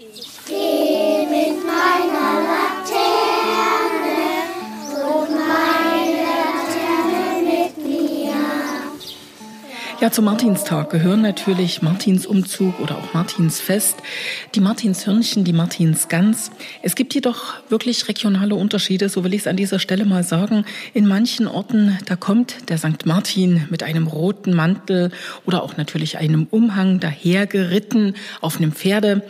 Ich Ja, zum Martinstag gehören natürlich Martinsumzug oder auch Martinsfest, die Martinshörnchen, die Martinsgans. Es gibt jedoch wirklich regionale Unterschiede, so will ich es an dieser Stelle mal sagen. In manchen Orten, da kommt der St. Martin mit einem roten Mantel oder auch natürlich einem Umhang dahergeritten auf einem Pferde.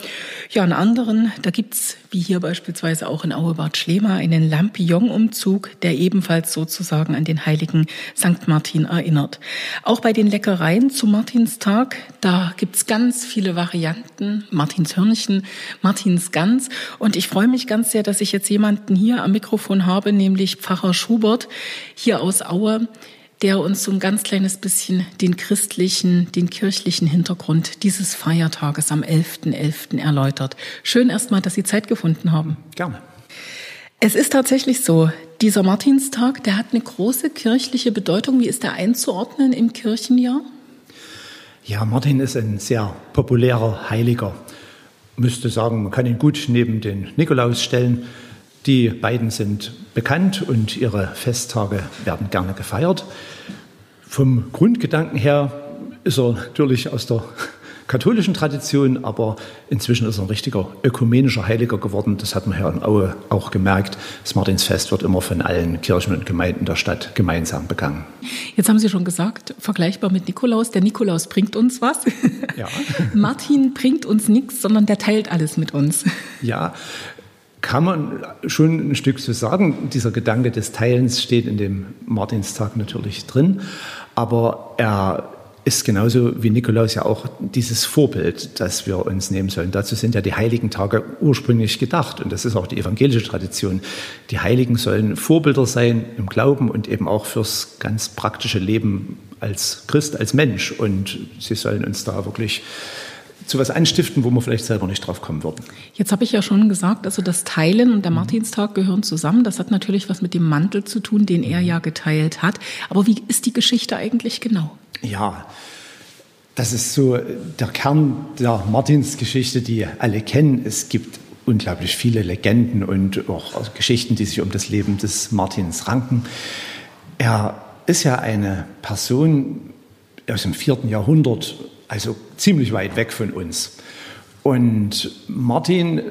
Ja, in anderen, da gibt's wie hier beispielsweise auch in Auebad Schlema, einen Lampion-Umzug, der ebenfalls sozusagen an den heiligen St. Martin erinnert. Auch bei den Leckereien zu Martinstag, da gibt's ganz viele Varianten. Martins Hörnchen, Martins Gans. Und ich freue mich ganz sehr, dass ich jetzt jemanden hier am Mikrofon habe, nämlich Pfarrer Schubert hier aus Aue der uns so ein ganz kleines bisschen den christlichen, den kirchlichen Hintergrund dieses Feiertages am 11.11. .11. erläutert. Schön erstmal, dass Sie Zeit gefunden haben. Gerne. Es ist tatsächlich so, dieser Martinstag, der hat eine große kirchliche Bedeutung. Wie ist der einzuordnen im Kirchenjahr? Ja, Martin ist ein sehr populärer Heiliger. Ich müsste sagen, man kann ihn gut neben den Nikolaus stellen. Die beiden sind bekannt und ihre Festtage werden gerne gefeiert. Vom Grundgedanken her ist er natürlich aus der katholischen Tradition, aber inzwischen ist er ein richtiger ökumenischer Heiliger geworden. Das hat man hier in Aue auch gemerkt. Das Martinsfest wird immer von allen Kirchen und Gemeinden der Stadt gemeinsam begangen. Jetzt haben Sie schon gesagt, vergleichbar mit Nikolaus. Der Nikolaus bringt uns was. Ja. Martin bringt uns nichts, sondern der teilt alles mit uns. Ja, kann man schon ein Stück so sagen. Dieser Gedanke des Teilens steht in dem Martinstag natürlich drin, aber er ist genauso wie Nikolaus ja auch dieses Vorbild, das wir uns nehmen sollen. Dazu sind ja die heiligen Tage ursprünglich gedacht und das ist auch die evangelische Tradition. Die Heiligen sollen Vorbilder sein im Glauben und eben auch fürs ganz praktische Leben als Christ, als Mensch und sie sollen uns da wirklich zu was anstiften, wo wir vielleicht selber nicht drauf kommen würden. Jetzt habe ich ja schon gesagt, also das Teilen und der Martinstag gehören zusammen. Das hat natürlich was mit dem Mantel zu tun, den er ja geteilt hat. Aber wie ist die Geschichte eigentlich genau? Ja, das ist so der Kern der Martinsgeschichte, die alle kennen. Es gibt unglaublich viele Legenden und auch Geschichten, die sich um das Leben des Martins ranken. Er ist ja eine Person aus dem vierten Jahrhundert also ziemlich weit weg von uns. Und Martin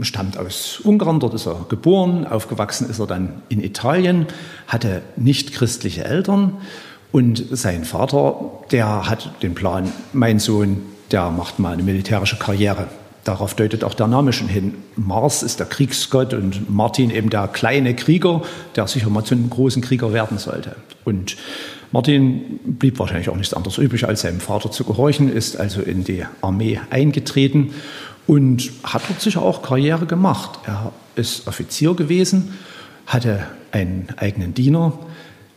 stammt aus Ungarn, dort ist er geboren, aufgewachsen ist er dann in Italien, hatte nicht christliche Eltern und sein Vater, der hat den Plan, mein Sohn, der macht mal eine militärische Karriere. Darauf deutet auch der Name schon hin. Mars ist der Kriegsgott und Martin eben der kleine Krieger, der sicher mal zu einem großen Krieger werden sollte. Und Martin blieb wahrscheinlich auch nichts anderes übrig, als seinem Vater zu gehorchen, ist also in die Armee eingetreten und hat dort sicher auch Karriere gemacht. Er ist Offizier gewesen, hatte einen eigenen Diener,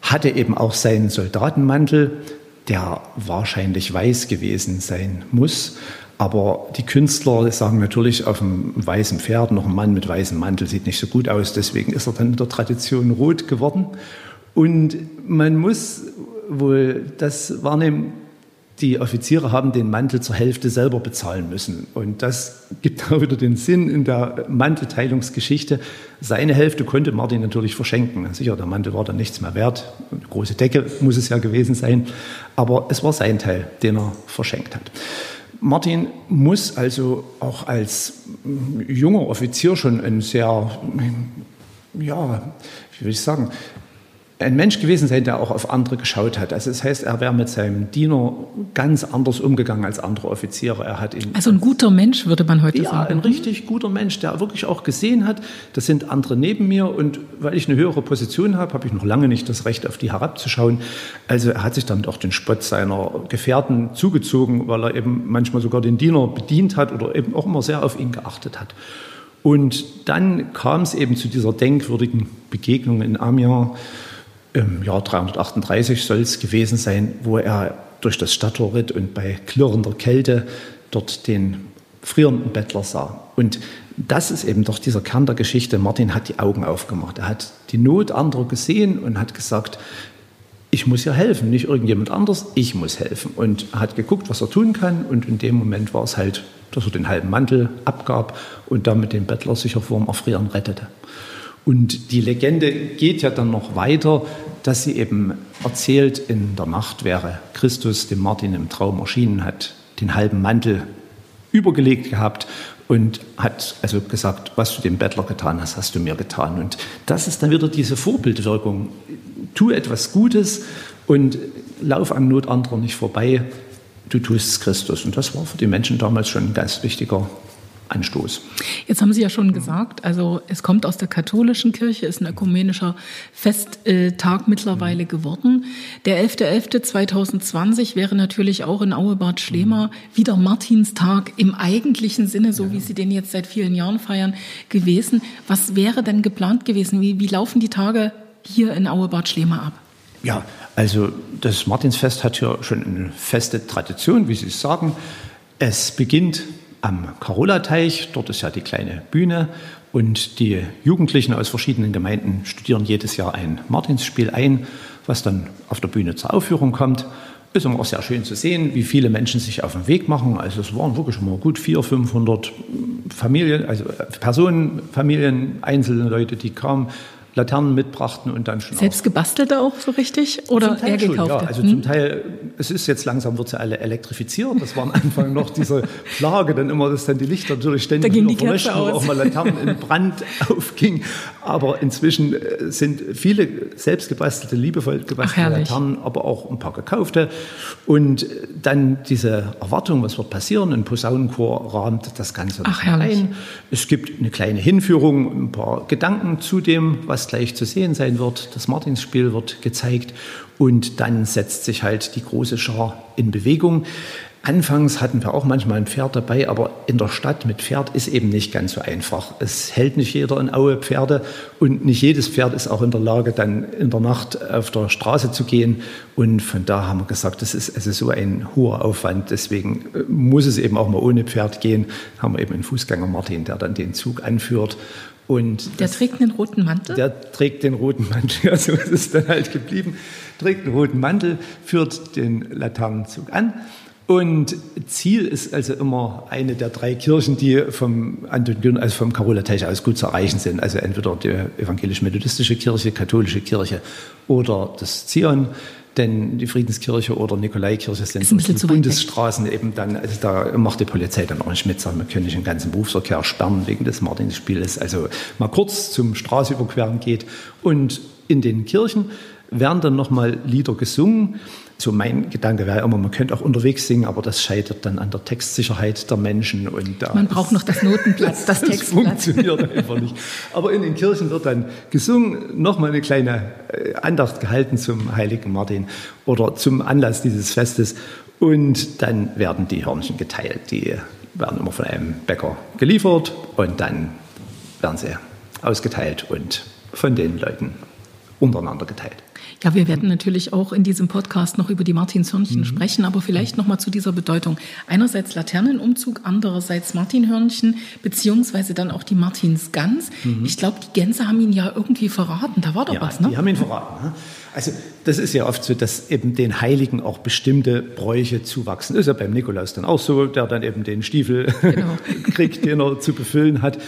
hatte eben auch seinen Soldatenmantel, der wahrscheinlich weiß gewesen sein muss. Aber die Künstler sagen natürlich, auf einem weißen Pferd noch ein Mann mit weißem Mantel sieht nicht so gut aus. Deswegen ist er dann in der Tradition rot geworden. Und man muss wohl das wahrnehmen, die Offiziere haben den Mantel zur Hälfte selber bezahlen müssen. Und das gibt auch wieder den Sinn in der Mantelteilungsgeschichte. Seine Hälfte konnte Martin natürlich verschenken. Sicher, der Mantel war dann nichts mehr wert. Eine große Decke muss es ja gewesen sein. Aber es war sein Teil, den er verschenkt hat. Martin muss also auch als junger Offizier schon ein sehr, ja, wie will ich sagen, ein Mensch gewesen sein, der auch auf andere geschaut hat. Also das heißt, er wäre mit seinem Diener ganz anders umgegangen als andere Offiziere. Er hat ihn also ein guter Mensch, würde man heute ja, sagen. ein richtig guter Mensch, der wirklich auch gesehen hat, das sind andere neben mir und weil ich eine höhere Position habe, habe ich noch lange nicht das Recht, auf die herabzuschauen. Also er hat sich damit auch den Spott seiner Gefährten zugezogen, weil er eben manchmal sogar den Diener bedient hat oder eben auch immer sehr auf ihn geachtet hat. Und dann kam es eben zu dieser denkwürdigen Begegnung in Amiens im Jahr 338 soll es gewesen sein, wo er durch das Stadttor ritt und bei klirrender Kälte dort den frierenden Bettler sah. Und das ist eben doch dieser Kern der Geschichte. Martin hat die Augen aufgemacht. Er hat die Not anderer gesehen und hat gesagt, ich muss hier helfen, nicht irgendjemand anders, ich muss helfen. Und hat geguckt, was er tun kann. Und in dem Moment war es halt dass er den halben Mantel abgab und damit den Bettler sicher vor dem Erfrieren rettete. Und die Legende geht ja dann noch weiter, dass sie eben erzählt, in der Nacht wäre Christus dem Martin im Traum erschienen, hat den halben Mantel übergelegt gehabt und hat also gesagt, was du dem Bettler getan hast, hast du mir getan. Und das ist dann wieder diese Vorbildwirkung. Tu etwas Gutes und lauf am Not anderer nicht vorbei. Du tust es Christus. Und das war für die Menschen damals schon ein ganz wichtiger Anstoß. Jetzt haben Sie ja schon gesagt, also es kommt aus der katholischen Kirche, ist ein ökumenischer Festtag mittlerweile geworden. Der 11.11.2020 wäre natürlich auch in Auebad Schlema wieder Martinstag im eigentlichen Sinne, so wie Sie den jetzt seit vielen Jahren feiern, gewesen. Was wäre denn geplant gewesen? Wie, wie laufen die Tage hier in Auebad Schlema ab? Ja, also das Martinsfest hat ja schon eine feste Tradition, wie Sie es sagen. Es beginnt am Karola-Teich. Dort ist ja die kleine Bühne. Und die Jugendlichen aus verschiedenen Gemeinden studieren jedes Jahr ein Martinsspiel ein, was dann auf der Bühne zur Aufführung kommt. Ist immer auch sehr schön zu sehen, wie viele Menschen sich auf den Weg machen. Also es waren wirklich immer gut 400, 500 Familien, also Personen, Familien, einzelne Leute, die kamen. Laternen mitbrachten und dann schon Selbst gebastelte auch so richtig oder eher schon, gekaufte? Ja, also hm? zum Teil, es ist jetzt langsam, wird sie alle elektrifiziert. Das war am Anfang noch diese Plage, dann immer, dass dann die Lichter natürlich ständig da ging die aus. auch mal Laternen in Brand aufging. Aber inzwischen äh, sind viele selbst gebastelte, liebevoll gebastelte Laternen, aber auch ein paar gekaufte. Und dann diese Erwartung, was wird passieren, ein Posaunenchor rahmt das Ganze Ach, ein. Es gibt eine kleine Hinführung, ein paar Gedanken zu dem, was was gleich zu sehen sein wird. Das Martinsspiel wird gezeigt und dann setzt sich halt die große Schar in Bewegung. Anfangs hatten wir auch manchmal ein Pferd dabei, aber in der Stadt mit Pferd ist eben nicht ganz so einfach. Es hält nicht jeder in Aue Pferde und nicht jedes Pferd ist auch in der Lage, dann in der Nacht auf der Straße zu gehen. Und von da haben wir gesagt, das ist also so ein hoher Aufwand. Deswegen äh, muss es eben auch mal ohne Pferd gehen. Haben wir eben einen Fußgänger Martin, der dann den Zug anführt. Und der das, trägt einen roten Mantel? Der trägt den roten Mantel, ja, so ist es dann halt geblieben. Trägt einen roten Mantel, führt den Laternenzug an. Und Ziel ist also immer eine der drei Kirchen, die vom Anton also vom Karola-Teich aus gut zu erreichen sind. Also entweder die evangelisch-methodistische Kirche, katholische Kirche oder das Zion denn die Friedenskirche oder Nikolaikirche sind die Bundesstraßen eben dann, also da macht die Polizei dann auch nicht mit, sagen, wir können nicht den ganzen Berufsverkehr sperren wegen des Martinspieles. Also mal kurz zum Straßenüberqueren geht und in den Kirchen werden dann nochmal Lieder gesungen. So mein Gedanke wäre immer, man könnte auch unterwegs singen, aber das scheitert dann an der Textsicherheit der Menschen. Und man braucht noch das Notenblatt, das, das Textblatt. Das funktioniert einfach nicht. Aber in den Kirchen wird dann gesungen, nochmal eine kleine äh, Andacht gehalten zum heiligen Martin oder zum Anlass dieses Festes. Und dann werden die Hörnchen geteilt. Die werden immer von einem Bäcker geliefert und dann werden sie ausgeteilt und von den Leuten untereinander geteilt. Ja, wir werden natürlich auch in diesem Podcast noch über die Martinshörnchen mhm. sprechen, aber vielleicht noch mal zu dieser Bedeutung. Einerseits Laternenumzug, andererseits Martinhörnchen, beziehungsweise dann auch die Martinsgans. Mhm. Ich glaube, die Gänse haben ihn ja irgendwie verraten. Da war doch ja, was, ne? Die haben ihn verraten. Ne? Also das ist ja oft so, dass eben den Heiligen auch bestimmte Bräuche zuwachsen. Ist ja beim Nikolaus dann auch so, der dann eben den Stiefel genau. kriegt, den er zu befüllen hat.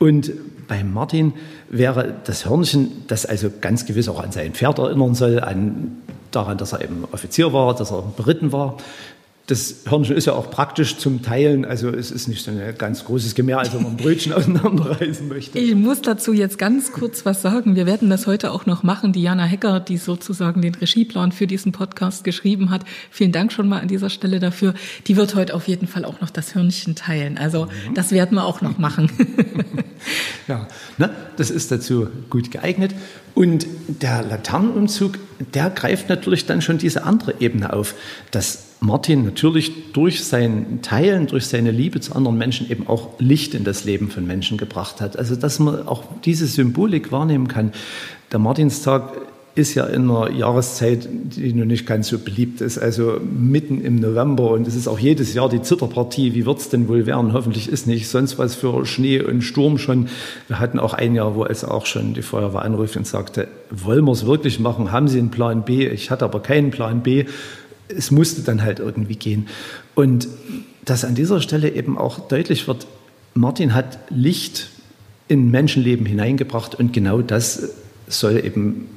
Und bei Martin wäre das Hörnchen, das also ganz gewiss auch an sein Pferd erinnern soll, an, daran, dass er eben Offizier war, dass er beritten war, das Hörnchen ist ja auch praktisch zum Teilen. Also es ist nicht so ein ganz großes Gemäß, als wenn man ein Brötchen auseinanderreißen möchte. Ich muss dazu jetzt ganz kurz was sagen. Wir werden das heute auch noch machen. Diana Hecker, die sozusagen den Regieplan für diesen Podcast geschrieben hat. Vielen Dank schon mal an dieser Stelle dafür. Die wird heute auf jeden Fall auch noch das Hörnchen teilen. Also mhm. das werden wir auch noch machen. ja, ne? das ist dazu gut geeignet. Und der Laternenumzug, der greift natürlich dann schon diese andere Ebene auf, dass Martin natürlich durch sein Teilen, durch seine Liebe zu anderen Menschen eben auch Licht in das Leben von Menschen gebracht hat. Also dass man auch diese Symbolik wahrnehmen kann. Der Martinstag ist ja in einer Jahreszeit, die noch nicht ganz so beliebt ist, also mitten im November und es ist auch jedes Jahr die Zitterpartie. Wie wird es denn wohl werden? Hoffentlich ist nicht sonst was für Schnee und Sturm schon. Wir hatten auch ein Jahr, wo es auch schon die Feuerwehr anrief und sagte, wollen wir es wirklich machen? Haben Sie einen Plan B? Ich hatte aber keinen Plan B es musste dann halt irgendwie gehen. Und dass an dieser Stelle eben auch deutlich wird, Martin hat Licht in Menschenleben hineingebracht und genau das soll eben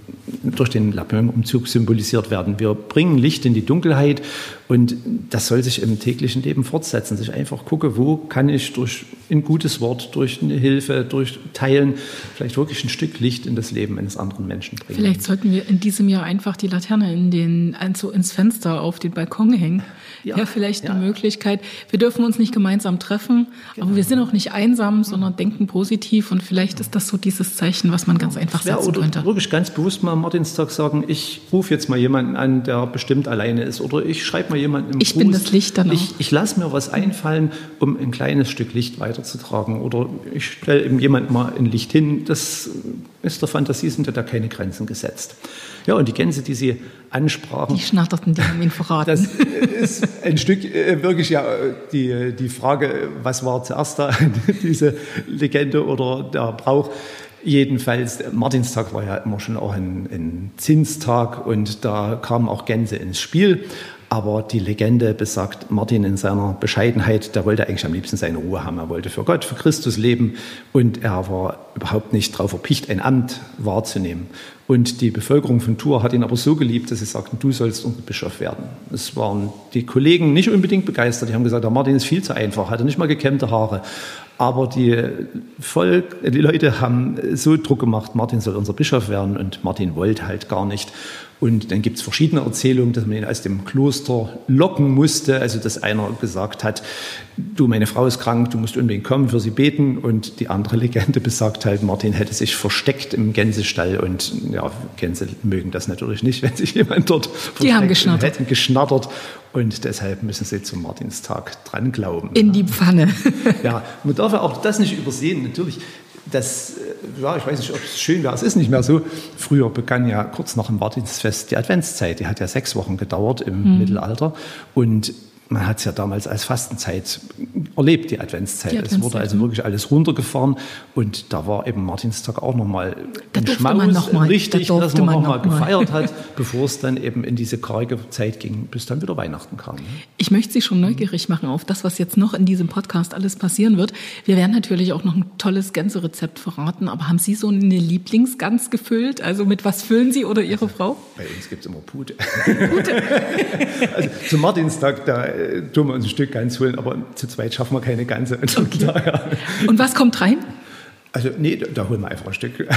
durch den Lapin-Umzug symbolisiert werden. Wir bringen Licht in die Dunkelheit und das soll sich im täglichen Leben fortsetzen. Sich einfach gucke, wo kann ich durch ein gutes Wort, durch eine Hilfe, durch Teilen vielleicht wirklich ein Stück Licht in das Leben eines anderen Menschen bringen. Vielleicht sollten wir in diesem Jahr einfach die Laterne in den, also ins Fenster auf den Balkon hängen. Ja, ja vielleicht eine ja. Möglichkeit. Wir dürfen uns nicht gemeinsam treffen, genau. aber wir sind auch nicht einsam, sondern denken positiv und vielleicht ist das so dieses Zeichen, was man ganz einfach setzen oder könnte. Wirklich ganz bewusst mal am Martinstag sagen, ich rufe jetzt mal jemanden an, der bestimmt alleine ist oder ich schreibe mal jemanden im Ich Gruß. bin das Licht dann auch. Ich, ich lasse mir was einfallen, um ein kleines Stück Licht weiterzutragen oder ich stelle eben jemand mal ein Licht hin. Das ist der Fantasie, sind ja da keine Grenzen gesetzt. Ja, und die Gänse, die Sie ansprachen. Die schnatterten, die haben ihn verraten. Das ist ein Stück äh, wirklich ja die, die Frage, was war zuerst da, diese Legende oder der Brauch. Jedenfalls, Martinstag war ja immer schon auch ein, ein Zinstag und da kamen auch Gänse ins Spiel. Aber die Legende besagt, Martin in seiner Bescheidenheit, der wollte eigentlich am liebsten seine Ruhe haben. Er wollte für Gott, für Christus leben und er war überhaupt nicht darauf erpicht, ein Amt wahrzunehmen. Und die Bevölkerung von Tours hat ihn aber so geliebt, dass sie sagten, du sollst unser Bischof werden. Es waren die Kollegen nicht unbedingt begeistert. Die haben gesagt, der Martin ist viel zu einfach, hatte nicht mal gekämmte Haare. Aber die, Volk, die Leute haben so Druck gemacht, Martin soll unser Bischof werden und Martin wollte halt gar nicht. Und dann gibt es verschiedene Erzählungen, dass man ihn aus dem Kloster locken musste. Also dass einer gesagt hat, du, meine Frau ist krank, du musst unbedingt kommen, für sie beten. Und die andere Legende besagt halt, Martin hätte sich versteckt im Gänsestall. Und ja, Gänse mögen das natürlich nicht, wenn sich jemand dort versteckt. Die haben geschnattert. Hätten geschnattert. Und deshalb müssen sie zum Martinstag dran glauben. In die Pfanne. ja, man darf ja auch das nicht übersehen. Natürlich, das, äh, ja, ich weiß nicht, ob es schön wäre, es ist nicht mehr so. Früher begann ja kurz nach dem Martinsfest die Adventszeit, die hat ja sechs Wochen gedauert im mhm. Mittelalter. Und man hat es ja damals als Fastenzeit erlebt, die Adventszeit. Die Adventszeit. Es wurde also wirklich alles runtergefahren und da war eben Martinstag auch nochmal ein Schmaus, noch mal, richtig, da dass man nochmal noch gefeiert hat, bevor es dann eben in diese karge Zeit ging, bis dann wieder Weihnachten kam. Ne? Ich möchte Sie schon neugierig machen auf das, was jetzt noch in diesem Podcast alles passieren wird. Wir werden natürlich auch noch ein tolles Gänserezept verraten, aber haben Sie so eine Lieblingsgans gefüllt? Also mit was füllen Sie oder Ihre also, Frau? Bei uns gibt es immer Pute. Pute? also zum Martinstag, da äh, tun wir uns ein Stück Gans holen, aber zu zweit schaffen wir keine ganze. Okay. Und was kommt rein? Also nee, da holen wir einfach ein Stück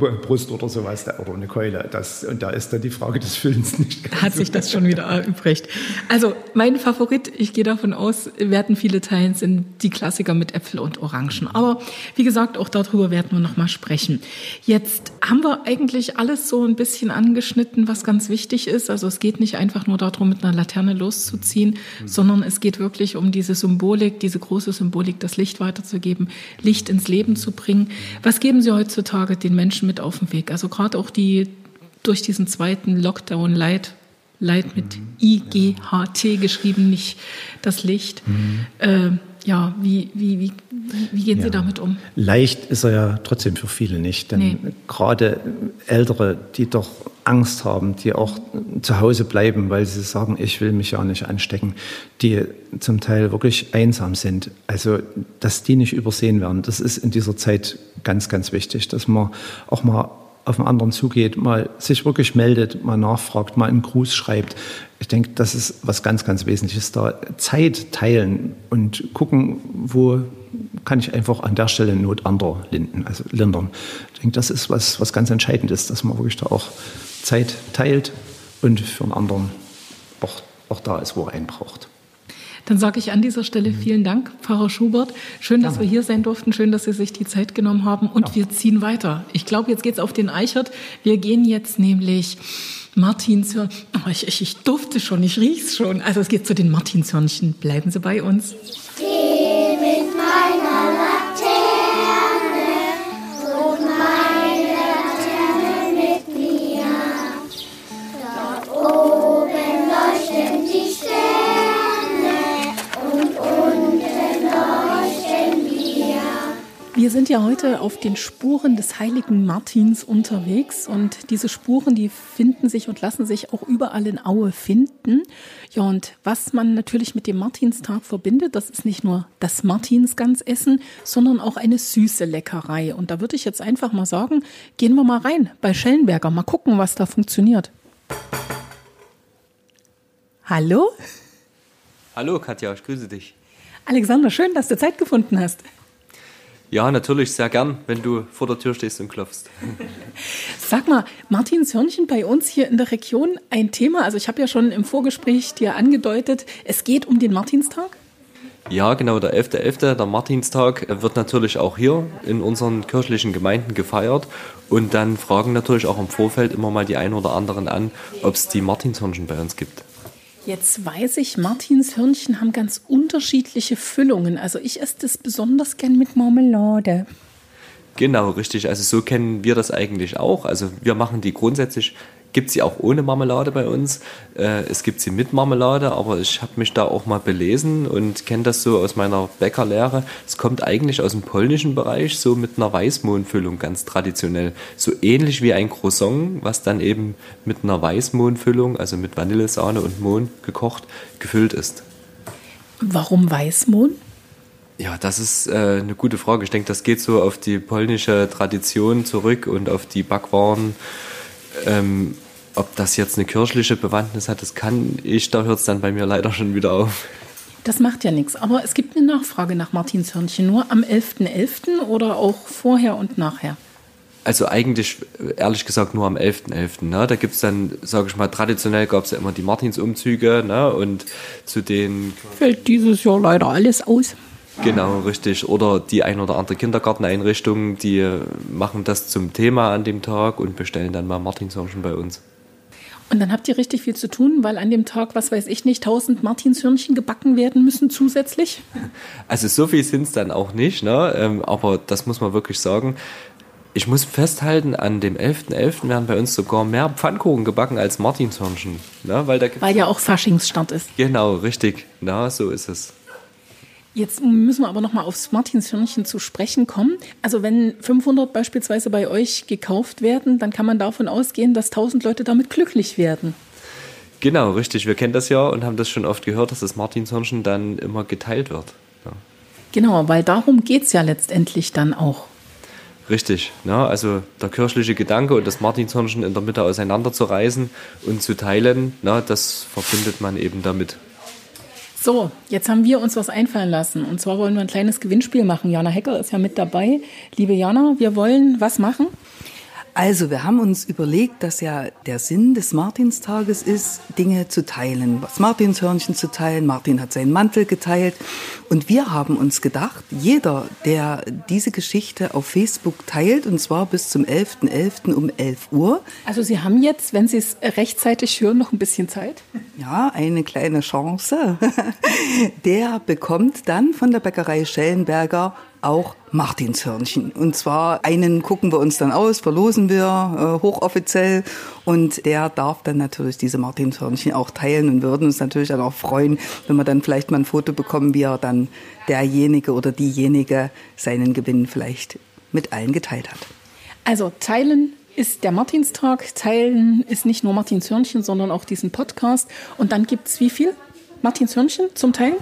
Brust oder sowas oder eine Keule. Das, und da ist dann die Frage des Füllens nicht. Hat sich das schon wieder erübrigt. Also mein Favorit, ich gehe davon aus, werden viele teilen, sind die Klassiker mit Äpfel und Orangen. Aber wie gesagt, auch darüber werden wir noch mal sprechen. Jetzt haben wir eigentlich alles so ein bisschen angeschnitten, was ganz wichtig ist. Also es geht nicht einfach nur darum, mit einer Laterne loszuziehen, mhm. sondern es geht wirklich um diese Symbolik, diese große Symbolik, das Licht weiterzugeben, Licht ins Leben zu bringen. Was geben Sie heutzutage den Menschen mit auf den Weg? Also gerade auch die durch diesen zweiten Lockdown Light, Light mit mhm. IGHT geschrieben, nicht das Licht. Mhm. Äh, ja, wie, wie, wie, wie gehen Sie damit um? Leicht ist er ja trotzdem für viele nicht. Denn nee. gerade Ältere, die doch Angst haben, die auch zu Hause bleiben, weil sie sagen, ich will mich ja nicht anstecken, die zum Teil wirklich einsam sind. Also, dass die nicht übersehen werden, das ist in dieser Zeit ganz, ganz wichtig, dass man auch mal auf einen anderen zugeht, mal sich wirklich meldet, mal nachfragt, mal einen Gruß schreibt. Ich denke, das ist was ganz, ganz Wesentliches da. Zeit teilen und gucken, wo kann ich einfach an der Stelle Not anderer linden, also lindern. Ich denke, das ist was, was ganz entscheidend ist, dass man wirklich da auch Zeit teilt und für einen anderen auch, auch da ist, wo er einen braucht. Dann sage ich an dieser Stelle mhm. vielen Dank, Pfarrer Schubert. Schön, dass ja. wir hier sein durften. Schön, dass Sie sich die Zeit genommen haben. Und ja. wir ziehen weiter. Ich glaube, jetzt geht es auf den Eichert. Wir gehen jetzt nämlich Martinshörn. Oh, ich, ich, ich durfte schon, ich riech's schon. Also es geht zu den Martinshörnchen. Bleiben Sie bei uns. Wir sind ja heute auf den Spuren des heiligen Martins unterwegs und diese Spuren, die finden sich und lassen sich auch überall in Aue finden. Ja, und was man natürlich mit dem Martinstag verbindet, das ist nicht nur das Martinsgansessen, sondern auch eine süße Leckerei. Und da würde ich jetzt einfach mal sagen, gehen wir mal rein bei Schellenberger, mal gucken, was da funktioniert. Hallo? Hallo Katja, ich grüße dich. Alexander, schön, dass du Zeit gefunden hast. Ja, natürlich, sehr gern, wenn du vor der Tür stehst und klopfst. Sag mal, Martins Hörnchen bei uns hier in der Region ein Thema. Also ich habe ja schon im Vorgespräch dir angedeutet, es geht um den Martinstag. Ja, genau, der 11.11., .11., der Martinstag, wird natürlich auch hier in unseren kirchlichen Gemeinden gefeiert. Und dann fragen natürlich auch im Vorfeld immer mal die einen oder anderen an, ob es die Martinshörnchen bei uns gibt. Jetzt weiß ich, Martinshörnchen haben ganz unterschiedliche Füllungen. Also ich esse das besonders gern mit Marmelade. Genau, richtig. Also so kennen wir das eigentlich auch. Also wir machen die grundsätzlich gibt sie auch ohne Marmelade bei uns. Äh, es gibt sie mit Marmelade, aber ich habe mich da auch mal belesen und kenne das so aus meiner Bäckerlehre. Es kommt eigentlich aus dem polnischen Bereich, so mit einer Weißmohnfüllung ganz traditionell. So ähnlich wie ein Croissant, was dann eben mit einer Weißmohnfüllung, also mit Vanillesahne und Mohn gekocht, gefüllt ist. Warum Weißmohn? Ja, das ist äh, eine gute Frage. Ich denke, das geht so auf die polnische Tradition zurück und auf die Backwaren. Ähm, ob das jetzt eine kirchliche Bewandtnis hat, das kann ich, da hört es dann bei mir leider schon wieder auf. Das macht ja nichts. Aber es gibt eine Nachfrage nach Martinshörnchen. Nur am 11.11. .11. oder auch vorher und nachher? Also eigentlich, ehrlich gesagt, nur am 11.11. .11., ne? Da gibt es dann, sage ich mal, traditionell gab es ja immer die Martinsumzüge ne? und zu den... Fällt dieses Jahr leider alles aus. Genau, richtig. Oder die ein oder andere Kindergarteneinrichtung, die machen das zum Thema an dem Tag und bestellen dann mal Martinshörnchen bei uns. Und dann habt ihr richtig viel zu tun, weil an dem Tag, was weiß ich nicht, 1000 Martinshörnchen gebacken werden müssen zusätzlich? Also so viel sind es dann auch nicht, ne? Ähm, aber das muss man wirklich sagen. Ich muss festhalten, an dem 11.11. .11. werden bei uns sogar mehr Pfannkuchen gebacken als Martinshörnchen. Ne? Weil, da weil ja auch Faschingsstart ist. Genau, richtig. Na, so ist es. Jetzt müssen wir aber noch mal aufs Martinshörnchen zu sprechen kommen. Also wenn 500 beispielsweise bei euch gekauft werden, dann kann man davon ausgehen, dass 1000 Leute damit glücklich werden. Genau, richtig. Wir kennen das ja und haben das schon oft gehört, dass das Martinshörnchen dann immer geteilt wird. Ja. Genau, weil darum geht es ja letztendlich dann auch. Richtig, ja, also der kirchliche Gedanke und das Martinshörnchen in der Mitte auseinanderzureißen und zu teilen, na, das verbindet man eben damit. So, jetzt haben wir uns was einfallen lassen. Und zwar wollen wir ein kleines Gewinnspiel machen. Jana Hecker ist ja mit dabei. Liebe Jana, wir wollen was machen? Also, wir haben uns überlegt, dass ja der Sinn des Martinstages ist, Dinge zu teilen. Das Martinshörnchen zu teilen. Martin hat seinen Mantel geteilt. Und wir haben uns gedacht, jeder, der diese Geschichte auf Facebook teilt, und zwar bis zum 11.11. .11. um 11 Uhr. Also, Sie haben jetzt, wenn Sie es rechtzeitig hören, noch ein bisschen Zeit? Ja, eine kleine Chance. Der bekommt dann von der Bäckerei Schellenberger auch Martinshörnchen. Und zwar einen gucken wir uns dann aus, verlosen wir äh, hochoffiziell und der darf dann natürlich diese Martinshörnchen auch teilen und würden uns natürlich dann auch freuen, wenn wir dann vielleicht mal ein Foto bekommen, wie er dann derjenige oder diejenige seinen Gewinn vielleicht mit allen geteilt hat. Also teilen ist der Martinstag, teilen ist nicht nur Martinshörnchen, sondern auch diesen Podcast. Und dann gibt es wie viel Martinshörnchen zum Teilen?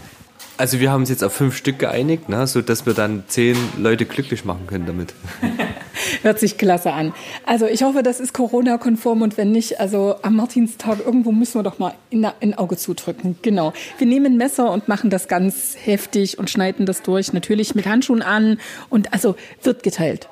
Also wir haben uns jetzt auf fünf Stück geeinigt, ne, sodass wir dann zehn Leute glücklich machen können damit. Hört sich klasse an. Also ich hoffe, das ist Corona-konform und wenn nicht, also am Martinstag irgendwo müssen wir doch mal in ein Auge zudrücken. Genau. Wir nehmen Messer und machen das ganz heftig und schneiden das durch, natürlich mit Handschuhen an und also wird geteilt.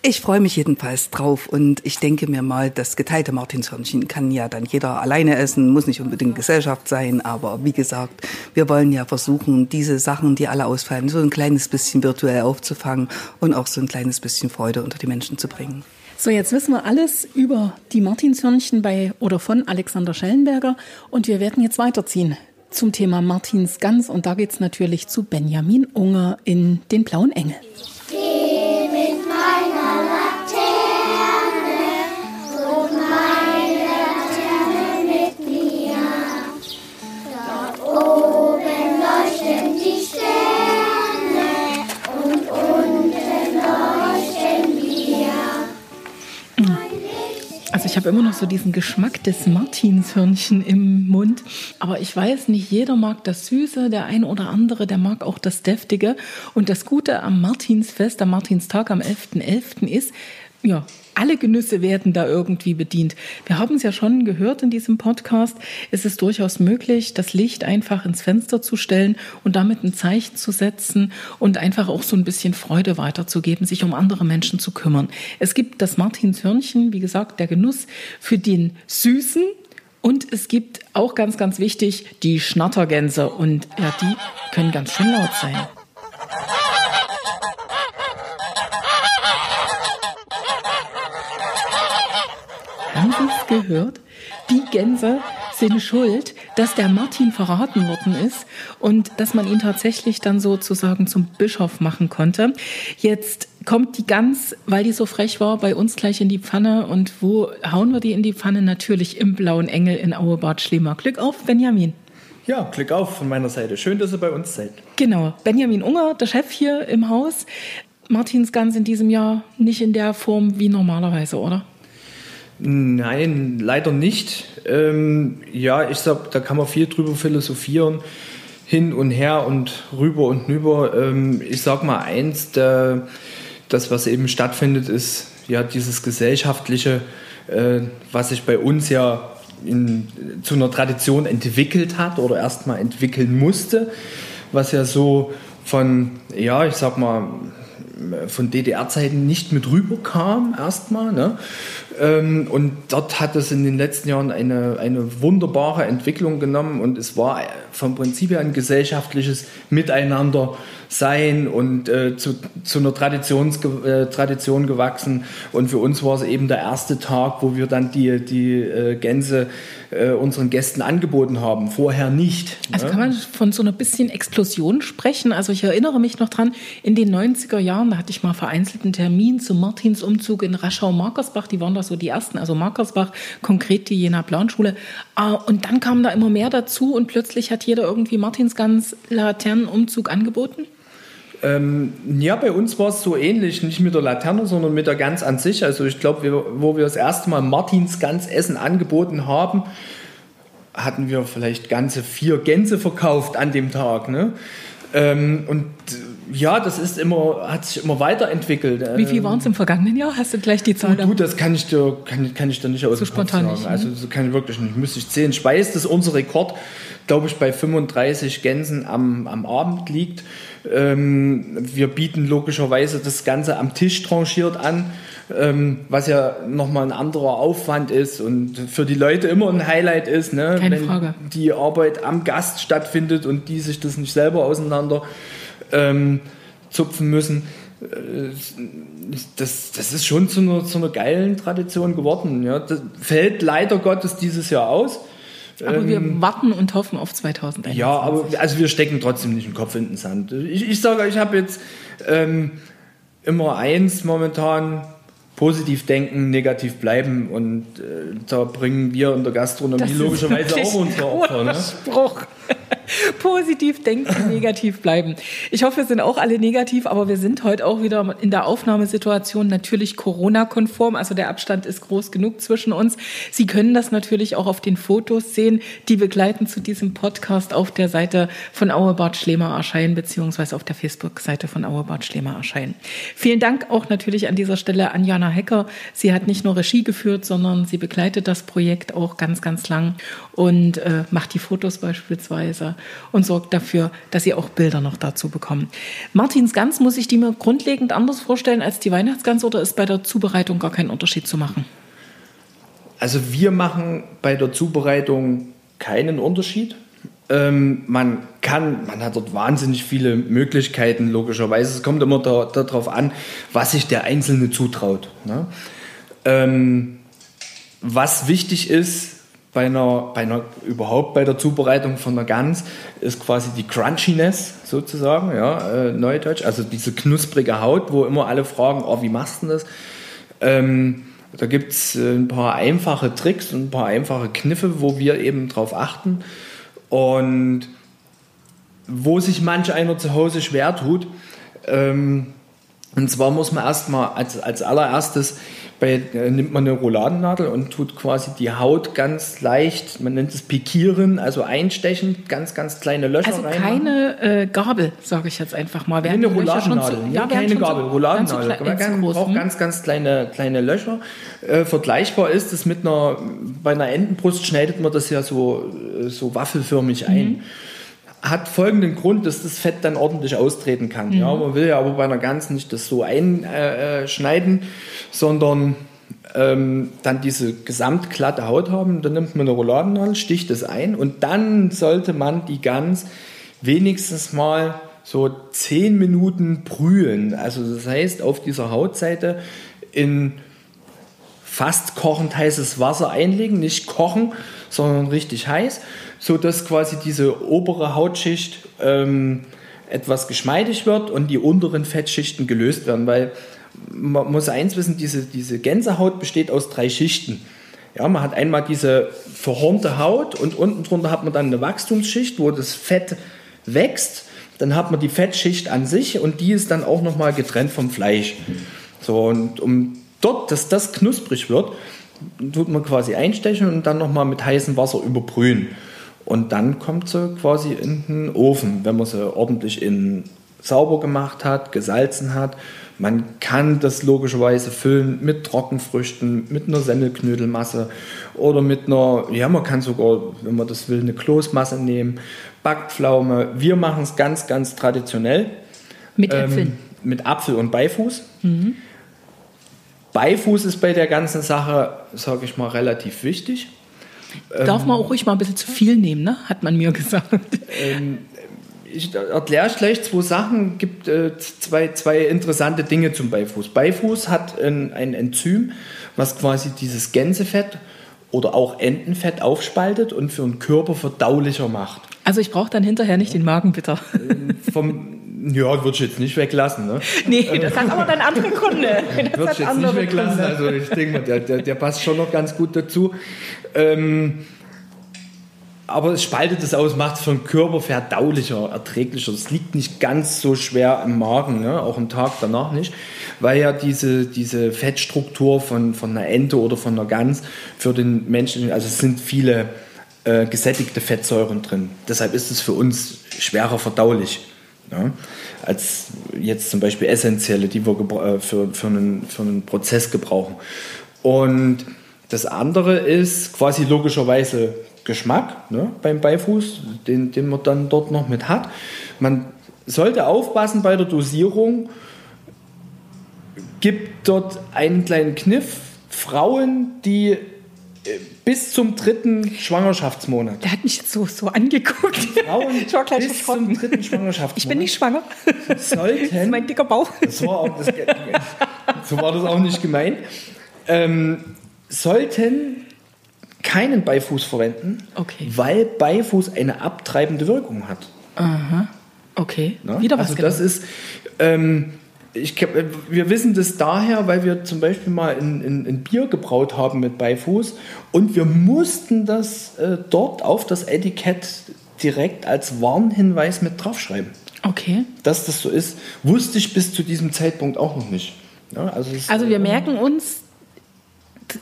Ich freue mich jedenfalls drauf und ich denke mir mal, das geteilte Martinshörnchen kann ja dann jeder alleine essen, muss nicht unbedingt Gesellschaft sein, aber wie gesagt, wir wollen ja versuchen, diese Sachen, die alle ausfallen, so ein kleines bisschen virtuell aufzufangen und auch so ein kleines bisschen Freude unter die Menschen zu bringen. So, jetzt wissen wir alles über die Martinshörnchen bei oder von Alexander Schellenberger und wir werden jetzt weiterziehen zum Thema Martins Gans und da geht es natürlich zu Benjamin Unger in den Blauen Engel. Ich habe immer noch so diesen Geschmack des Martinshörnchen im Mund. Aber ich weiß, nicht jeder mag das Süße, der ein oder andere, der mag auch das Deftige. Und das Gute am Martinsfest, am Martinstag am 11.11. .11. ist, ja, alle Genüsse werden da irgendwie bedient. Wir haben es ja schon gehört in diesem Podcast. Es ist durchaus möglich, das Licht einfach ins Fenster zu stellen und damit ein Zeichen zu setzen und einfach auch so ein bisschen Freude weiterzugeben, sich um andere Menschen zu kümmern. Es gibt das Martinshörnchen, wie gesagt, der Genuss für den Süßen. Und es gibt auch ganz, ganz wichtig die Schnattergänse. Und ja, die können ganz schön laut sein. Haben Sie es gehört? Die Gänse sind schuld, dass der Martin verraten worden ist und dass man ihn tatsächlich dann sozusagen zum Bischof machen konnte. Jetzt kommt die Gans, weil die so frech war, bei uns gleich in die Pfanne. Und wo hauen wir die in die Pfanne? Natürlich im Blauen Engel in Auebad Schlemer. Glück auf, Benjamin. Ja, Glück auf von meiner Seite. Schön, dass ihr bei uns seid. Genau. Benjamin Unger, der Chef hier im Haus. Martins Gans in diesem Jahr nicht in der Form wie normalerweise, oder? Nein, leider nicht. Ähm, ja, ich sag, da kann man viel drüber philosophieren, hin und her und rüber und rüber. Ähm, ich sag mal eins, der, das, was eben stattfindet, ist ja dieses gesellschaftliche, äh, was sich bei uns ja in, zu einer Tradition entwickelt hat oder erstmal entwickeln musste, was ja so von, ja, ich sag mal, von DDR-Zeiten nicht mit rüberkam erstmal. Ne? Ähm, und dort hat es in den letzten Jahren eine, eine wunderbare Entwicklung genommen und es war vom Prinzip her ein gesellschaftliches Miteinander sein und äh, zu, zu einer Traditions, äh, Tradition gewachsen. Und für uns war es eben der erste Tag, wo wir dann die, die äh, Gänse äh, unseren Gästen angeboten haben. Vorher nicht. Also ne? kann man von so einer bisschen Explosion sprechen. Also ich erinnere mich noch dran, in den 90er Jahren, da hatte ich mal vereinzelt einen Termin zum Martinsumzug in Raschau-Markersbach. Die waren da so die ersten, also Markersbach, konkret die Jena Planschule. Ah, und dann kam da immer mehr dazu und plötzlich hat jeder irgendwie Martinsgans Laternenumzug angeboten. Ähm, ja, bei uns war es so ähnlich, nicht mit der Laterne, sondern mit der Gans an sich. Also ich glaube, wo wir das erste Mal Martins Gans Essen angeboten haben, hatten wir vielleicht ganze vier Gänse verkauft an dem Tag. Ne? Ähm, und ja, das ist immer, hat sich immer weiterentwickelt. Wie viel waren es im vergangenen Jahr? Hast du gleich die Zahl? Du, das kann ich dir, kann, kann ich dir nicht aus so spontan sagen. nicht, ne? Also so kann ich wirklich nicht. Müsste ich zählen. Speis, das unser Rekord, glaube ich, bei 35 Gänsen am, am Abend liegt. Ähm, wir bieten logischerweise das Ganze am Tisch tranchiert an, ähm, was ja nochmal ein anderer Aufwand ist und für die Leute immer ein Highlight ist, ne? Keine wenn Frage. die Arbeit am Gast stattfindet und die sich das nicht selber auseinander ähm, zupfen müssen. Äh, Das, das ist schon zu einer, zu einer geilen Tradition geworden. Ja. Das fällt leider Gottes dieses Jahr aus. Aber wir warten und hoffen auf 2021. Ja, aber also wir stecken trotzdem nicht den Kopf in den Sand. Ich, ich sage, ich habe jetzt ähm, immer eins momentan. Positiv denken, negativ bleiben und äh, da bringen wir in der Gastronomie logischerweise auch unsere Opfer. Ne? Spruch. Positiv denken, negativ bleiben. Ich hoffe, wir sind auch alle negativ, aber wir sind heute auch wieder in der Aufnahmesituation natürlich Corona-konform. Also der Abstand ist groß genug zwischen uns. Sie können das natürlich auch auf den Fotos sehen, die begleiten zu diesem Podcast auf der Seite von Auebart Schlemer erscheinen, beziehungsweise auf der Facebook-Seite von Auebart Schlemer erscheinen. Vielen Dank auch natürlich an dieser Stelle an Jana Hecker. Sie hat nicht nur Regie geführt, sondern sie begleitet das Projekt auch ganz, ganz lang und äh, macht die Fotos beispielsweise und sorgt dafür, dass sie auch Bilder noch dazu bekommen. Martins Gans, muss ich die mir grundlegend anders vorstellen als die Weihnachtsgans oder ist bei der Zubereitung gar kein Unterschied zu machen? Also wir machen bei der Zubereitung keinen Unterschied. Ähm, man kann, man hat dort wahnsinnig viele Möglichkeiten, logischerweise. Es kommt immer da, darauf an, was sich der Einzelne zutraut. Ne? Ähm, was wichtig ist bei einer, bei einer, überhaupt bei der Zubereitung von einer Gans, ist quasi die Crunchiness sozusagen, ja, äh, Neudeutsch, also diese knusprige Haut, wo immer alle fragen, oh, wie machst du das? Ähm, da gibt es ein paar einfache Tricks und ein paar einfache Kniffe, wo wir eben drauf achten. Und wo sich manch einer zu Hause schwer tut, ähm, Und zwar muss man erstmal als, als allererstes bei, äh, nimmt man eine Rouladennadel und tut quasi die Haut ganz leicht, man nennt es pikieren, also einstechen, ganz, ganz kleine Löcher Also reinmachen. keine äh, Gabel, sage ich jetzt einfach mal. Werden eine zu- nee, werden keine Gabel, so- Rouladennadel. ganz so ins braucht Groß, hm? ganz, ganz kleine, kleine Löcher. Äh, vergleichbar ist es mit einer, bei einer Entenbrust schneidet man das ja so, äh, so waffelförmig Mhm. Hat folgenden Grund, dass das Fett dann ordentlich austreten kann. Ja, Mhm. man will ja aber bei einer Gans nicht das so einschneiden, sondern ähm, dann diese gesamtglatte Haut haben. Dann nimmt man eine Rouladennadel, sticht es ein und dann sollte man die Gans wenigstens mal so 10 Minuten brühen. Also das heißt, auf dieser Hautseite in fast kochend heißes Wasser einlegen, nicht kochen, sondern richtig heiß, so dass quasi diese obere Hautschicht ähm, etwas geschmeidig wird und die unteren Fettschichten gelöst werden, weil man muss eins wissen, diese, diese Gänsehaut besteht aus drei Schichten. Ja, man hat einmal diese verhornte Haut und unten drunter hat man dann eine Wachstumsschicht, wo das Fett wächst. Dann hat man die Fettschicht an sich und die ist dann auch nochmal getrennt vom Fleisch. So, und um dort, dass das knusprig wird, tut man quasi einstechen und dann nochmal mit heißem Wasser überbrühen. Und dann kommt sie quasi in den Ofen, wenn man sie ordentlich in sauber gemacht hat, gesalzen hat. Man kann das logischerweise füllen mit Trockenfrüchten, mit einer Semmelknödelmasse oder mit einer, ja, man kann sogar, wenn man das will, eine Kloßmasse nehmen, Backpflaume. Wir machen es ganz, ganz traditionell. Mit Äpfeln. Ähm, mit Apfel und Beifuß. Beifuß ist bei der ganzen Sache, sage ich mal, relativ wichtig. Darf man auch ruhig mal ein bisschen zu viel nehmen, ne? hat man mir gesagt. Ich erkläre gleich zwei Sachen. gibt äh, zwei, zwei interessante Dinge zum Beifuß. Beifuß hat ein, ein Enzym, was quasi dieses Gänsefett oder auch Entenfett aufspaltet und für den Körper verdaulicher macht. Also ich brauche dann hinterher nicht den Magen bitter. Vom, ja, würde ich jetzt nicht weglassen. Ne? nee, das hat aber dann andere Gründe. Das Würde ich jetzt nicht weglassen. Gründe. Also ich denke mal, der, der, der passt schon noch ganz gut dazu. Ähm, aber es spaltet es aus, macht es für den Körper verdaulicher, erträglicher. Es liegt nicht ganz so schwer im Magen, ne? auch am Tag danach nicht, weil ja diese, diese Fettstruktur von, von einer Ente oder von einer Gans für den Menschen, also es sind viele äh, gesättigte Fettsäuren drin. Deshalb ist es für uns schwerer verdaulich. Ja, als jetzt zum Beispiel essentielle, die wir äh, für, für, einen, für einen Prozess gebrauchen. Und das andere ist quasi logischerweise Geschmack ne, beim Beifuß, den, den man dann dort noch mit hat. Man sollte aufpassen bei der Dosierung, gibt dort einen kleinen Kniff. Frauen, die bis zum dritten Schwangerschaftsmonat Der hat mich jetzt so, so angeguckt. Frauen ich war gleich bis zum dritten Schwangerschaftsmonat Ich bin nicht schwanger. Das ist sollten mein dicker Bauch. das war auch, das, so war das auch nicht gemeint. Ähm, sollten keinen Beifuß verwenden, Okay. weil Beifuß eine abtreibende Wirkung hat. Okay, Ne? wieder was also das ist, ähm, ich, äh, wir wissen das daher, weil wir zum Beispiel mal ein, Bier gebraut haben mit Beifuß und wir mussten das äh, dort auf das Etikett direkt als Warnhinweis mit draufschreiben. Okay. Dass das so ist, wusste ich bis zu diesem Zeitpunkt auch noch nicht. Ja, also Also wir merken uns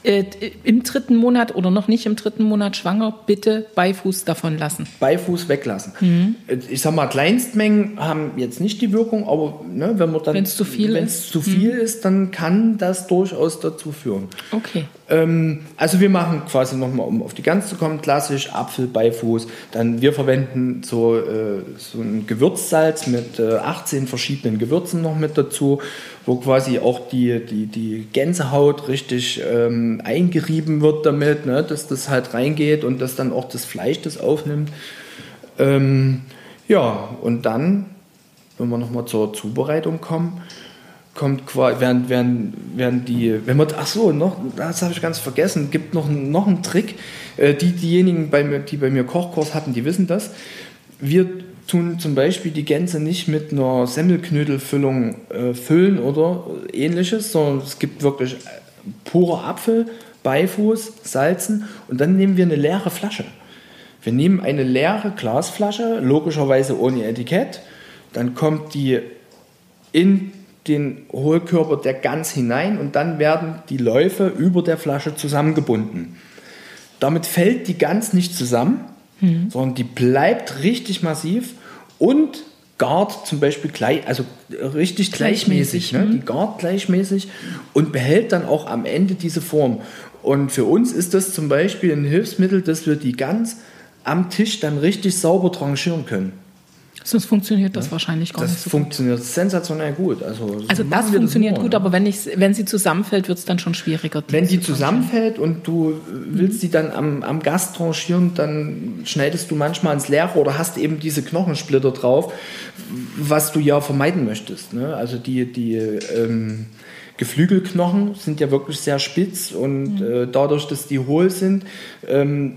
äh, im dritten Monat oder noch nicht im dritten Monat schwanger, bitte Beifuß davon lassen. Beifuß weglassen. Mhm. Ich sag mal, Kleinstmengen haben jetzt nicht die Wirkung, aber ne, wenn man dann. Wenn's zu viel Wenn ist. Mhm. es zu viel ist, dann kann das durchaus dazu führen. Okay. Ähm, also wir machen quasi nochmal, um auf die Gans zu kommen, klassisch Apfel, Beifuß. Dann wir verwenden so, äh, so ein Gewürzsalz mit äh, 18 verschiedenen Gewürzen noch mit dazu, wo quasi auch die, die, die Gänsehaut richtig ähm, eingerieben wird damit, ne, dass das halt reingeht und dass dann auch das Fleisch das aufnimmt. Ähm, ja, und dann, wenn wir nochmal zur Zubereitung kommen, kommt quasi, werden, werden, werden die, wenn man, ach so, noch, das habe ich ganz vergessen, gibt noch, noch einen Trick. Äh, Die, diejenigen, bei mir, die bei mir Kochkurs hatten, die wissen das. Wir tun zum Beispiel die Gänse nicht mit einer Semmelknödelfüllung äh, füllen oder ähnliches, sondern es gibt wirklich äh, purer Apfel, Beifuß, Salzen und dann nehmen wir eine leere Flasche. Wir nehmen eine leere Glasflasche, logischerweise ohne Etikett. Dann kommt die in den Hohlkörper der Gans hinein und dann werden die Läufe über der Flasche zusammengebunden. Damit fällt die Gans nicht zusammen, sondern die bleibt richtig massiv und gart zum Beispiel gleich, also richtig gleichmäßig. Gleichmäßig, ne? Die gart gleichmäßig und behält dann auch am Ende diese Form. Und für uns ist das zum Beispiel ein Hilfsmittel, dass wir die Gans am Tisch dann richtig sauber tranchieren können. Sonst funktioniert das wahrscheinlich gar Das nicht so gut. funktioniert sensationell gut. Also, so Also das funktioniert gut, ne? aber wenn, ich, wenn sie zusammenfällt, wird es dann schon schwieriger. Wenn die zu zusammenfällt und du willst die dann am, am Gast tranchieren, dann schneidest du manchmal ins Leere oder hast eben diese Knochensplitter drauf, was du ja vermeiden möchtest. Ne? Also die, die ähm, Geflügelknochen sind ja wirklich sehr spitz und äh, dadurch, dass die hohl sind, ähm,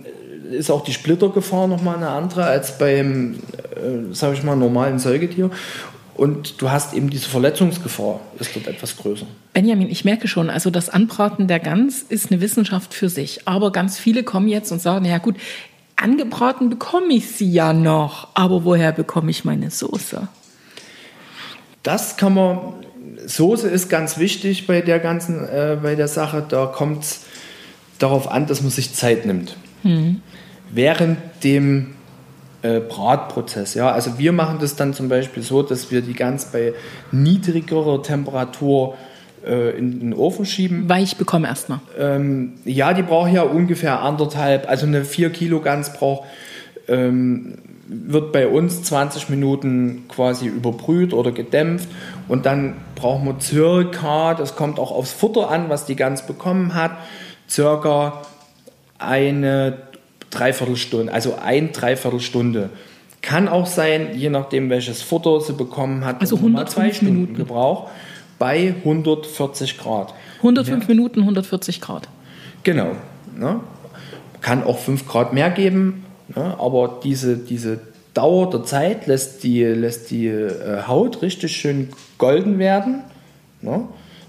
ist auch die Splittergefahr nochmal eine andere als beim, äh, sag ich mal, normalen Säugetier. Und du hast eben diese Verletzungsgefahr, ist dort etwas größer. Benjamin, ich merke schon, also das Anbraten der Gans ist eine Wissenschaft für sich. Aber ganz viele kommen jetzt und sagen, ja gut, angebraten bekomme ich sie ja noch, aber woher bekomme ich meine Soße? Das kann man, Soße ist ganz wichtig bei der ganzen, äh, bei der Sache. Da kommt es darauf an, dass man sich Zeit nimmt. Während dem äh, Bratprozess, ja, also wir machen das dann zum Beispiel so, dass wir die Gans bei niedrigerer Temperatur äh, in den Ofen schieben. Weich bekomme erstmal. Ähm, ja, die braucht ja ungefähr anderthalb, also eine 4 Kilo Gans braucht, ähm, wird bei uns 20 Minuten quasi überbrüht oder gedämpft und dann brauchen wir circa, das kommt auch aufs Futter an, was die Gans bekommen hat, circa eine Dreiviertelstunde, also ein Dreiviertelstunde. Kann auch sein, je nachdem welches Futter sie bekommen hat, Also dass man mal 105 zwei Stunden Minuten. gebraucht bei 140 Grad. 105 Minuten, 140 Grad. Genau. Ne? Kann auch 5 Grad mehr geben, ne? aber diese, diese Dauer der Zeit lässt die, lässt die äh, Haut richtig schön golden werden. Ne?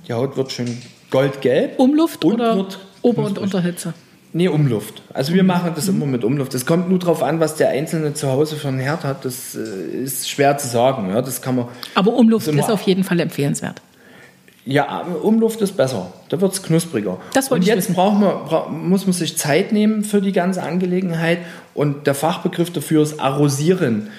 Die Haut wird schön goldgelb. Umluft und oder Ober- und. Unterhitze? Nee, Umluft. Also wir machen das immer mit Umluft. Es kommt nur darauf an, was der Einzelne zu Hause für einen Herd hat. Das äh, ist schwer zu sagen. Ja? Das kann man Aber Umluft Ist ist auf jeden Fall empfehlenswert. Ja, Umluft ist besser. Da wird es knuspriger. Das und jetzt braucht man, muss man sich Zeit nehmen für die ganze Angelegenheit. Und der Fachbegriff dafür ist Arrosieren.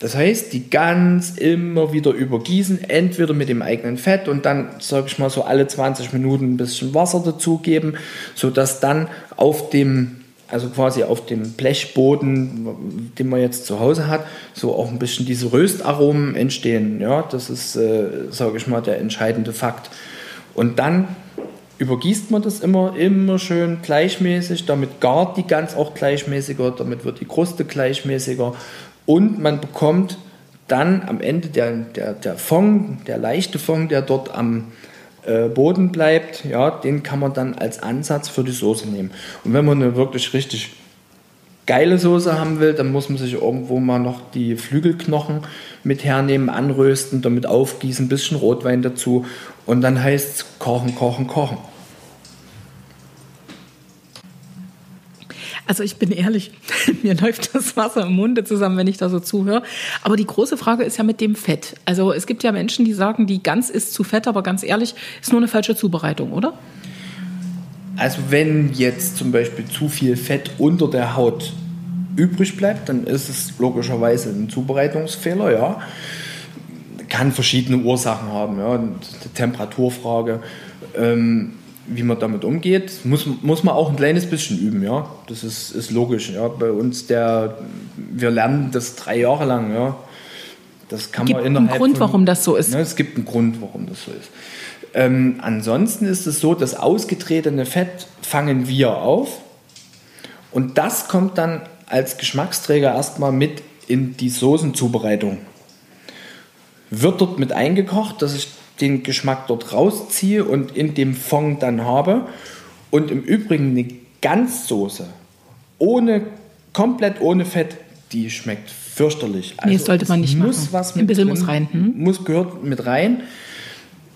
Das heißt, die Gans immer wieder übergießen, entweder mit dem eigenen Fett und dann, sage ich mal, so alle 20 Minuten ein bisschen Wasser dazugeben, sodass dann auf dem, also quasi auf dem Blechboden, den man jetzt zu Hause hat, so auch ein bisschen diese Röstaromen entstehen. Ja, das ist, äh, sage ich mal, der entscheidende Fakt. Und dann übergießt man das immer, immer schön gleichmäßig, damit gart die Gans auch gleichmäßiger, damit wird die Kruste gleichmäßiger und man bekommt dann am Ende der, der, der Fond, der leichte Fond, der dort am äh, Boden bleibt, ja, den kann man dann als Ansatz für die Soße nehmen. Und wenn man eine wirklich richtig geile Soße haben will, dann muss man sich irgendwo mal noch die Flügelknochen mit hernehmen, anrösten, damit aufgießen, ein bisschen Rotwein dazu und dann heißt es kochen, kochen, kochen. Also ich bin ehrlich, mir läuft das Wasser im Munde zusammen, wenn ich da so zuhöre. Aber die große Frage ist ja mit dem Fett. Also es gibt ja Menschen, die sagen, die Gans ist zu fett, aber ganz ehrlich, ist nur eine falsche Zubereitung, oder? Also wenn jetzt zum Beispiel zu viel Fett unter der Haut übrig bleibt, dann ist es logischerweise ein Zubereitungsfehler, ja. Kann verschiedene Ursachen haben, ja. Temperaturfrage, ähm, wie man damit umgeht, muss, muss man auch ein kleines bisschen üben, ja. Das ist, ist logisch, ja. Bei uns, der, wir lernen das drei Jahre lang, ja. Das kann Gibt man einen innerhalb Grund, von- warum das so ist. Ne, es gibt einen Grund, warum das so ist. Ähm, ansonsten ist es so, das ausgetretene Fett fangen wir auf und das kommt dann als Geschmacksträger erstmal mit in die Soßenzubereitung. Wird dort mit eingekocht, dass ich den Geschmack dort rausziehe und in dem Fond dann habe. Und im Übrigen eine Ganzsoße ohne, komplett ohne Fett, die schmeckt fürchterlich. Nee, das sollte man nicht muss machen. Was Ein mit bisschen drin, muss rein, hm? Muss gehört mit rein.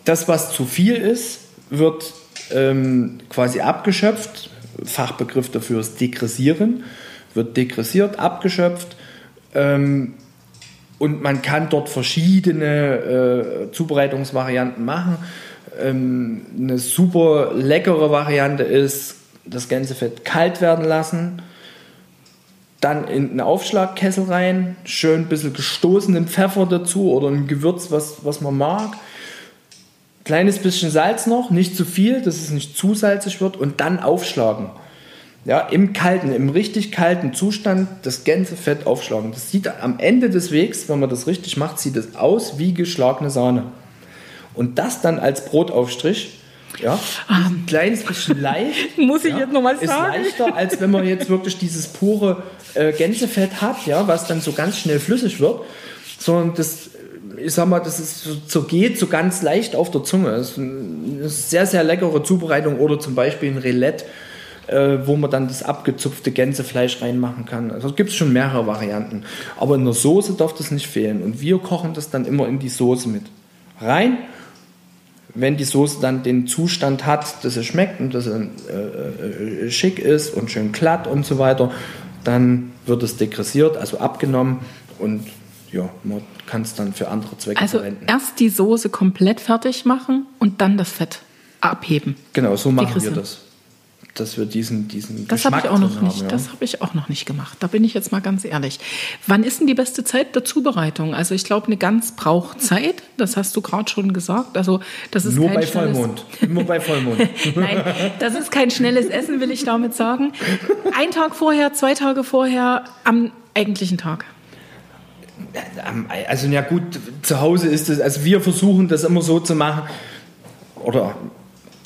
Das, was zu viel ist, wird ähm, quasi abgeschöpft. Fachbegriff dafür ist degressieren. Wird degressiert, abgeschöpft. Ähm, Und man kann dort verschiedene äh, Zubereitungsvarianten machen. Ähm, eine super leckere Variante ist, das Gänsefett kalt werden lassen, dann in einen Aufschlagkessel rein, schön ein bisschen gestoßenen Pfeffer dazu oder ein Gewürz, was, was man mag. Kleines bisschen Salz noch, nicht zu viel, dass es nicht zu salzig wird und dann aufschlagen. Ja, im kalten, im richtig kalten Zustand das Gänsefett aufschlagen. Das sieht am Ende des Wegs, wenn man das richtig macht, sieht es aus wie geschlagene Sahne. Und das dann als Brotaufstrich, ja, ein kleines bisschen leicht. Muss ich ja, jetzt noch mal Ist sagen? leichter, als wenn man jetzt wirklich dieses pure äh, Gänsefett hat, ja, was dann so ganz schnell flüssig wird. Sondern das, ich sag mal, das ist so, so geht so ganz leicht auf der Zunge. Das ist eine sehr, sehr leckere Zubereitung oder zum Beispiel ein Rillette, äh, wo man dann das abgezupfte Gänsefleisch reinmachen kann. Also gibt es schon mehrere Varianten. Aber in der Soße darf das nicht fehlen. Und wir kochen das dann immer in die Soße mit rein. Wenn die Soße dann den Zustand hat, dass es schmeckt und dass es äh, äh, schick ist und schön glatt und so weiter, dann wird es degressiert, also abgenommen und ja, man kann es dann für andere Zwecke Also verwenden. erst die Soße komplett fertig machen und dann das Fett abheben. Genau, so machen wir das. Dass wir diesen, diesen Das habe Geschmack ich auch noch drin nicht. haben, ja. Das habe ich auch noch nicht gemacht. Da bin ich jetzt mal ganz ehrlich. Wann ist denn die beste Zeit der Zubereitung? Also ich glaube, eine Gans braucht Zeit. Das hast du gerade schon gesagt. Also das ist Nur kein bei Vollmond. Nur bei Vollmond. Nein, das ist kein schnelles Essen, will ich damit sagen. Ein Tag vorher, zwei Tage vorher, am eigentlichen Tag. Also ja gut, zu Hause ist es, also wir versuchen das immer so zu machen, oder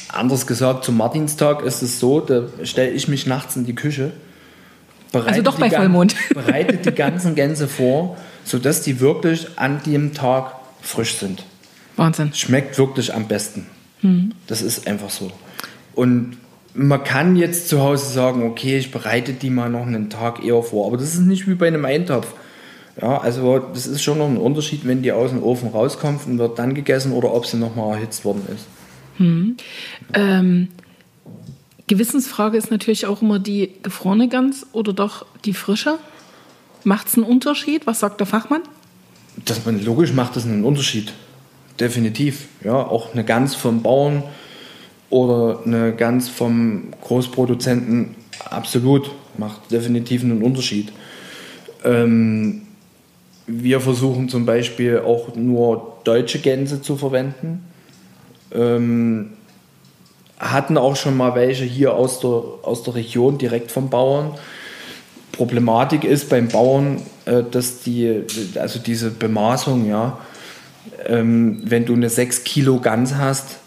anders gesagt, zum Martinstag ist es so, da stelle ich mich nachts in die Küche, bereite Also doch die bei Vollmond. bereite die ganzen Gänse vor, sodass die wirklich an dem Tag frisch sind. Wahnsinn. Schmeckt wirklich am besten. Hm. Das ist einfach so. Und man kann jetzt zu Hause sagen, okay, ich bereite die mal noch einen Tag eher vor, aber das ist nicht wie bei einem Eintopf. Ja, also das ist schon noch ein Unterschied, wenn die aus dem Ofen rauskommt und wird dann gegessen oder ob sie nochmal erhitzt worden ist. Ähm, Gewissensfrage ist natürlich auch immer die gefrorene Gans oder doch die frische. Macht es einen Unterschied? Was sagt der Fachmann? Das man logisch macht das einen Unterschied. Definitiv. Ja, auch eine Gans vom Bauern oder eine Gans vom Großproduzenten absolut macht definitiv einen Unterschied. Ähm, wir versuchen zum Beispiel auch nur deutsche Gänse zu verwenden. Ähm, hatten auch schon mal welche hier aus der, aus der Region direkt vom Bauern. Problematik ist beim Bauern, äh, dass die, also diese Bemaßung, ja, ähm, wenn du eine 6 Kilo Gans hast,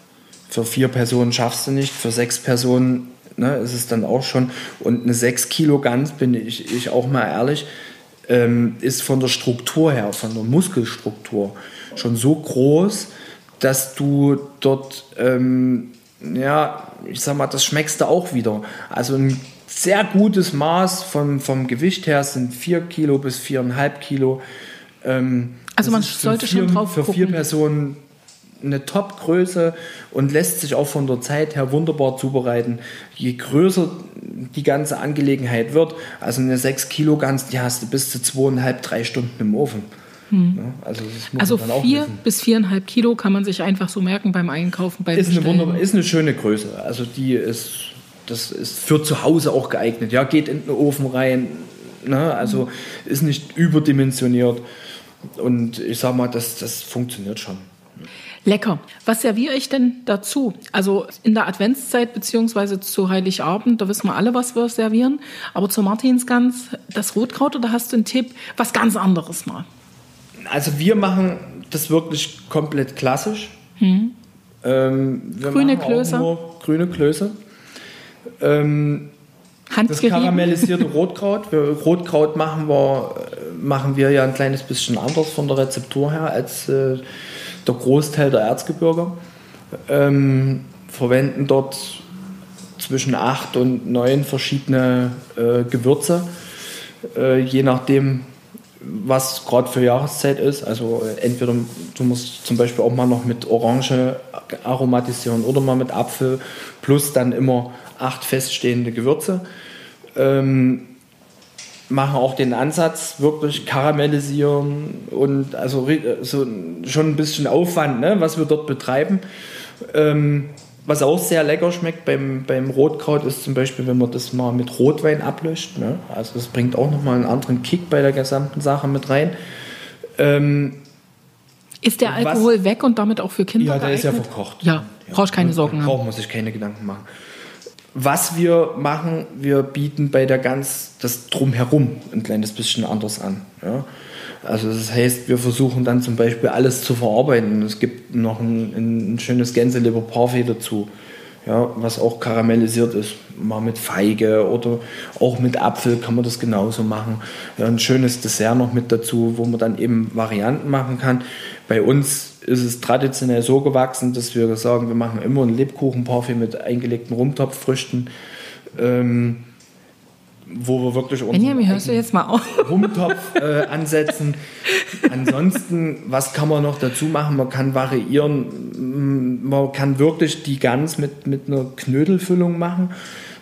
für vier Personen schaffst du nicht, für sechs Personen ne, ist es dann auch schon. Und eine 6 Kilo Gans, bin ich, ich auch mal ehrlich, ähm, ist von der Struktur her, von der Muskelstruktur schon so groß, dass du dort, ähm, ja, ich sag mal, das schmeckst du auch wieder. Also ein sehr gutes Maß vom, vom Gewicht her sind 4 Kilo bis 4,5 Kilo. Ähm, Also man sollte schon vier, drauf Für vier gucken. Personen eine Top-Größe und lässt sich auch von der Zeit her wunderbar zubereiten. Je größer die ganze Angelegenheit wird, also eine 6 Kilo Gans, die hast du bis zu zweieinhalb, drei Stunden im Ofen. Also das muss Also auch vier bis viereinhalb Kilo kann man sich einfach so merken beim Einkaufen, beim Ist eine, wunderbar, ist eine schöne Größe. Also die ist, das ist für zu Hause auch geeignet. Ja, geht in den Ofen rein. Ne? Also ist nicht überdimensioniert. Und ich sag mal, das, das funktioniert schon. Lecker. Was serviere ich denn dazu? Also in der Adventszeit beziehungsweise zu Heiligabend, da wissen wir alle, was wir servieren. Aber zur Martinsgans, das Rotkraut oder hast du einen Tipp? Was ganz anderes mal. Also wir machen das wirklich komplett klassisch. Ähm, Hm. Grüne machen auch Klöße. Nur grüne Klöße. Ähm, das karamellisierte Rotkraut. Wir, Rotkraut machen wir, äh, machen wir ja ein kleines bisschen anders von der Rezeptur her als äh, der Großteil der Erzgebirge. Ähm, verwenden dort zwischen acht und neun verschiedene äh, Gewürze, äh, je nachdem, was gerade für Jahreszeit ist. Also äh, entweder du musst zum Beispiel auch mal noch mit Orange aromatisieren oder mal mit Apfel, plus dann immer acht feststehende Gewürze. Ähm, machen auch den Ansatz wirklich karamellisieren und also so schon ein bisschen Aufwand, ne, was wir dort betreiben. Ähm, was auch sehr lecker schmeckt beim, beim Rotkraut ist zum Beispiel, wenn man das mal mit Rotwein ablöscht. Ne? Also das bringt auch nochmal einen anderen Kick bei der gesamten Sache mit rein. Ähm, ist der Alkohol was, weg und damit auch für Kinder Ja, der geeignet? ist ja verkocht. Ja, ja. brauchst keine Sorgen haben. Braucht man sich keine Gedanken machen. Was wir machen, wir bieten bei der ganz das Drumherum ein kleines bisschen anders an. Ja? Also das heißt, wir versuchen dann zum Beispiel alles zu verarbeiten. Es gibt noch ein, ein schönes Gänseleber Parfait dazu, ja, was auch karamellisiert ist. Mal mit Feige oder auch mit Apfel kann man das genauso machen. Ja, ein schönes Dessert noch mit dazu, wo man dann eben Varianten machen kann. Bei uns ist es traditionell so gewachsen, dass wir sagen, wir machen immer ein Lebkuchenparfait mit eingelegten Rumtopffrüchten. Ähm, wo wir wirklich Benjamin, hörst du jetzt mal auf? Rumtopf äh, ansetzen. Ansonsten, was kann man noch dazu machen? Man kann variieren. Man kann wirklich die Gans mit, mit einer Knödelfüllung machen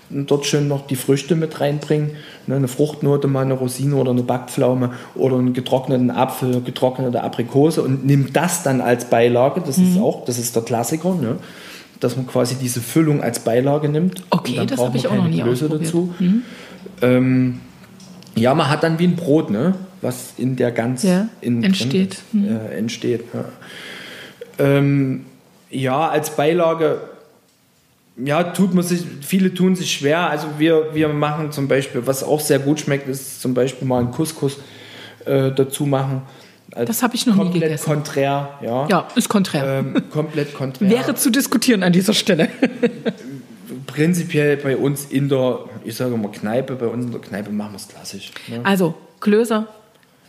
und dort schön noch die Früchte mit reinbringen. Ne, eine Fruchtnote, mal eine Rosine oder eine Backpflaume oder einen getrockneten Apfel, getrocknete Aprikose und nimmt das dann als Beilage. Das mhm. ist auch, das ist der Klassiker. Ne? dass man quasi diese Füllung als Beilage nimmt. Okay, das habe ich auch noch nie Klöße dazu. Mhm. Ähm, ja, man hat dann wie ein Brot, ne? was in der Gans ja, entsteht. Ist, mhm. äh, entsteht ja. Ähm, ja, als Beilage, ja, tut man sich, viele tun sich schwer. Also wir, wir machen zum Beispiel, was auch sehr gut schmeckt, ist zum Beispiel mal einen Couscous äh, dazu machen. das habe ich noch nie gegessen. konträr, ja. Ja, ist konträr. Ähm, komplett konträr. Wäre zu diskutieren an dieser Stelle. prinzipiell bei uns in der, ich sage mal Kneipe, bei uns in der Kneipe machen wir es klassisch. Ne? Also Klößer,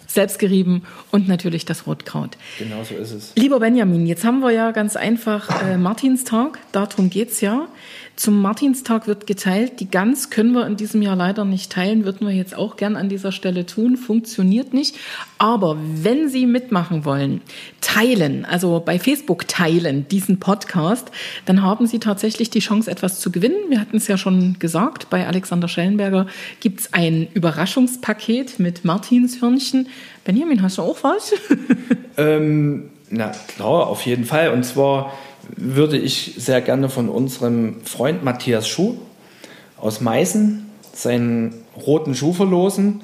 selbstgerieben und natürlich das Rotkraut. Genau so ist es. Lieber Benjamin, jetzt haben wir ja ganz einfach äh, Martinstag, darum geht es ja. Zum Martinstag wird geteilt. Die Gans können wir in diesem Jahr leider nicht teilen, würden wir jetzt auch gern an dieser Stelle tun. Funktioniert nicht. Aber wenn Sie mitmachen wollen, teilen, also bei Facebook teilen diesen Podcast, dann haben Sie tatsächlich die Chance, etwas zu gewinnen. Wir hatten es ja schon gesagt, bei Alexander Schellenberger gibt es ein Überraschungspaket mit Martinshörnchen. Benjamin, hast du auch was? ähm, na klar, auf jeden Fall. Und zwar würde ich sehr gerne von unserem Freund Matthias Schuh aus Meißen seinen roten Schuh verlosen.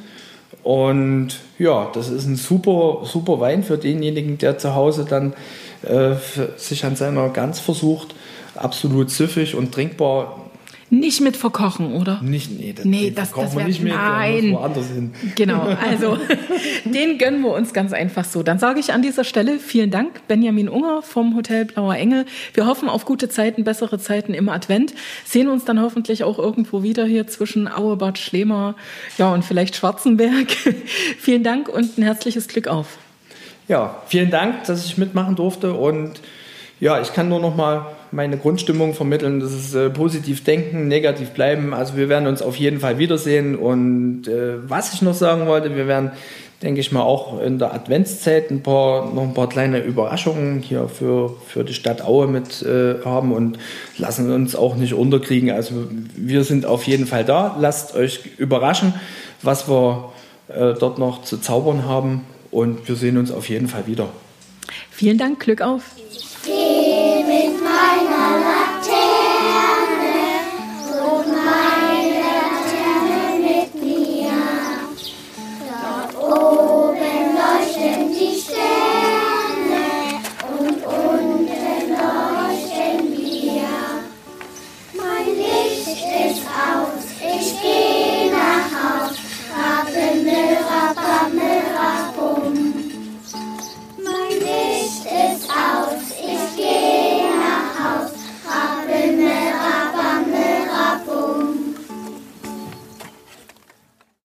Und ja, das ist ein super, super Wein für denjenigen, der zu Hause dann äh, sich an seiner Gans versucht. Absolut süffig und trinkbar. Nicht mit verkochen, oder? Nicht, nee, das, nee, das, das wäre nicht mit, nein. woanders hin. Genau, also den gönnen wir uns ganz einfach so. Dann sage ich an dieser Stelle vielen Dank, Benjamin Unger vom Hotel Blauer Engel. Wir hoffen auf gute Zeiten, bessere Zeiten im Advent. Sehen uns dann hoffentlich auch irgendwo wieder hier zwischen Auebad, Schlema, ja und vielleicht Schwarzenberg. vielen Dank und ein herzliches Glück auf. Ja, vielen Dank, dass ich mitmachen durfte und ja, ich kann nur noch mal meine Grundstimmung vermitteln. Das ist äh, positiv denken, negativ bleiben. Also wir werden uns auf jeden Fall wiedersehen. Und äh, was ich noch sagen wollte, wir werden, denke ich mal, auch in der Adventszeit ein paar, noch ein paar kleine Überraschungen hier für, für die Stadt Aue mit äh, haben und lassen uns auch nicht unterkriegen. Also wir sind auf jeden Fall da. Lasst euch überraschen, was wir äh, dort noch zu zaubern haben. Und wir sehen uns auf jeden Fall wieder. Vielen Dank, Glück auf. It's my la.